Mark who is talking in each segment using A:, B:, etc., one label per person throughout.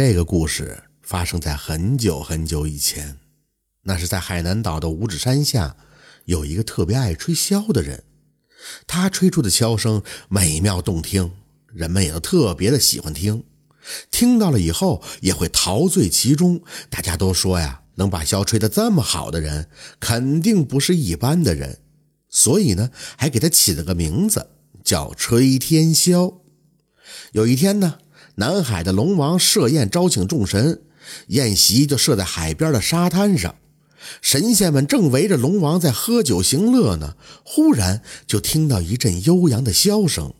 A: 这个故事发生在很久很久以前，那是在海南岛的五指山下，有一个特别爱吹箫的人，他吹出的箫声美妙动听，人们也都特别的喜欢听，听到了以后也会陶醉其中。大家都说呀，能把箫吹得这么好的人，肯定不是一般的人，所以呢，还给他起了个名字，叫吹天箫。有一天呢。南海的龙王设宴招请众神，宴席就设在海边的沙滩上。神仙们正围着龙王在喝酒行乐呢，忽然就听到一阵悠扬的箫声。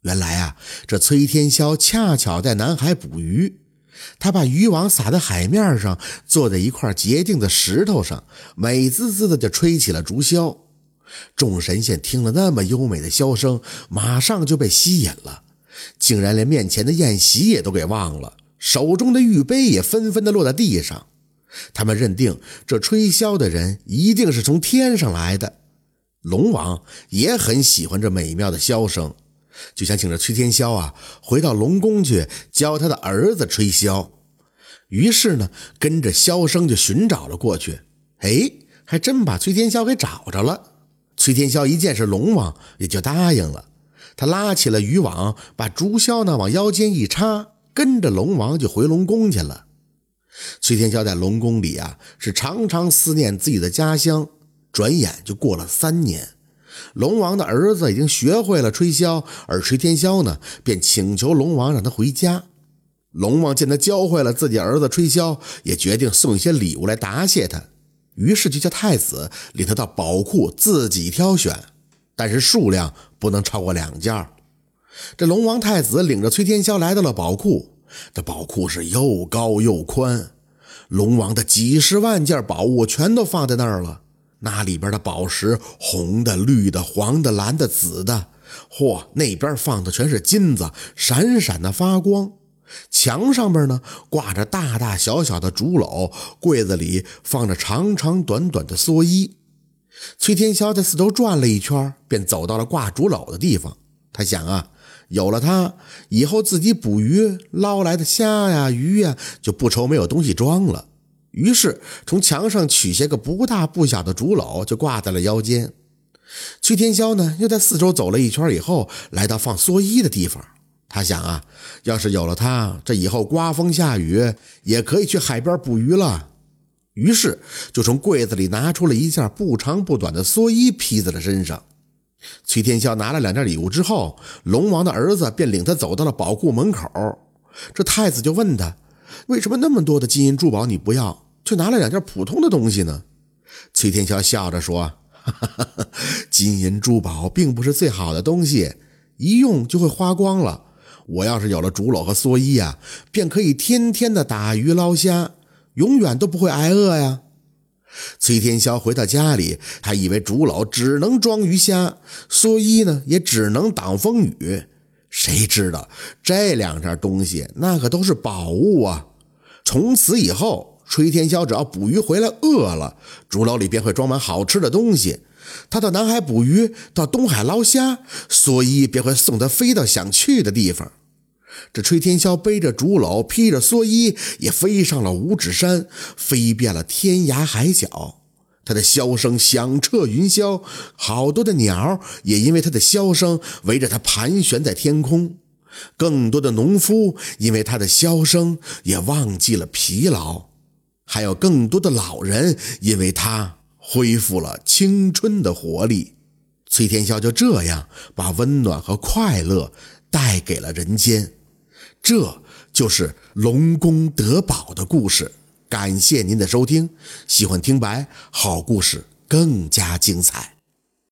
A: 原来啊，这崔天霄恰巧在南海捕鱼，他把渔网撒在海面上，坐在一块洁净的石头上，美滋滋的就吹起了竹箫。众神仙听了那么优美的箫声，马上就被吸引了。竟然连面前的宴席也都给忘了，手中的玉杯也纷纷的落在地上。他们认定这吹箫的人一定是从天上来的。龙王也很喜欢这美妙的箫声，就想请着崔天霄啊回到龙宫去教他的儿子吹箫。于是呢，跟着箫声就寻找了过去。哎，还真把崔天霄给找着了。崔天霄一见是龙王，也就答应了。他拉起了渔网，把竹箫呢往腰间一插，跟着龙王就回龙宫去了。崔天霄在龙宫里啊，是常常思念自己的家乡。转眼就过了三年，龙王的儿子已经学会了吹箫，而崔天霄呢，便请求龙王让他回家。龙王见他教会了自己儿子吹箫，也决定送一些礼物来答谢他，于是就叫太子领他到宝库自己挑选。但是数量不能超过两件。这龙王太子领着崔天霄来到了宝库，这宝库是又高又宽，龙王的几十万件宝物全都放在那儿了。那里边的宝石，红的、绿的、黄的、蓝的、紫的，嚯，那边放的全是金子，闪闪的发光。墙上边呢挂着大大小小的竹篓，柜子里放着长长短短的蓑衣。崔天霄在四周转了一圈，便走到了挂竹篓的地方。他想啊，有了它，以后自己捕鱼捞来的虾呀、鱼呀，就不愁没有东西装了。于是从墙上取下个不大不小的竹篓，就挂在了腰间。崔天霄呢，又在四周走了一圈以后，来到放蓑衣的地方。他想啊，要是有了它，这以后刮风下雨也可以去海边捕鱼了。于是就从柜子里拿出了一件不长不短的蓑衣，披在了身上。崔天霄拿了两件礼物之后，龙王的儿子便领他走到了宝库门口。这太子就问他：“为什么那么多的金银珠宝你不要，却拿了两件普通的东西呢？”崔天霄笑着说：“哈哈哈，金银珠宝并不是最好的东西，一用就会花光了。我要是有了竹篓和蓑衣啊，便可以天天的打鱼捞虾。”永远都不会挨饿呀！崔天霄回到家里，他以为竹篓只能装鱼虾，蓑衣呢也只能挡风雨。谁知道这两件东西那可都是宝物啊！从此以后，崔天霄只要捕鱼回来饿了，竹篓里便会装满好吃的东西。他到南海捕鱼，到东海捞虾，蓑衣便会送他飞到想去的地方。这吹天霄背着竹篓，披着蓑衣，也飞上了五指山，飞遍了天涯海角。他的箫声响彻云霄，好多的鸟也因为他的箫声围着他盘旋在天空。更多的农夫因为他的箫声也忘记了疲劳，还有更多的老人因为他恢复了青春的活力。崔天霄就这样把温暖和快乐带给了人间。这就是龙宫得宝的故事。感谢您的收听，喜欢听白好故事更加精彩。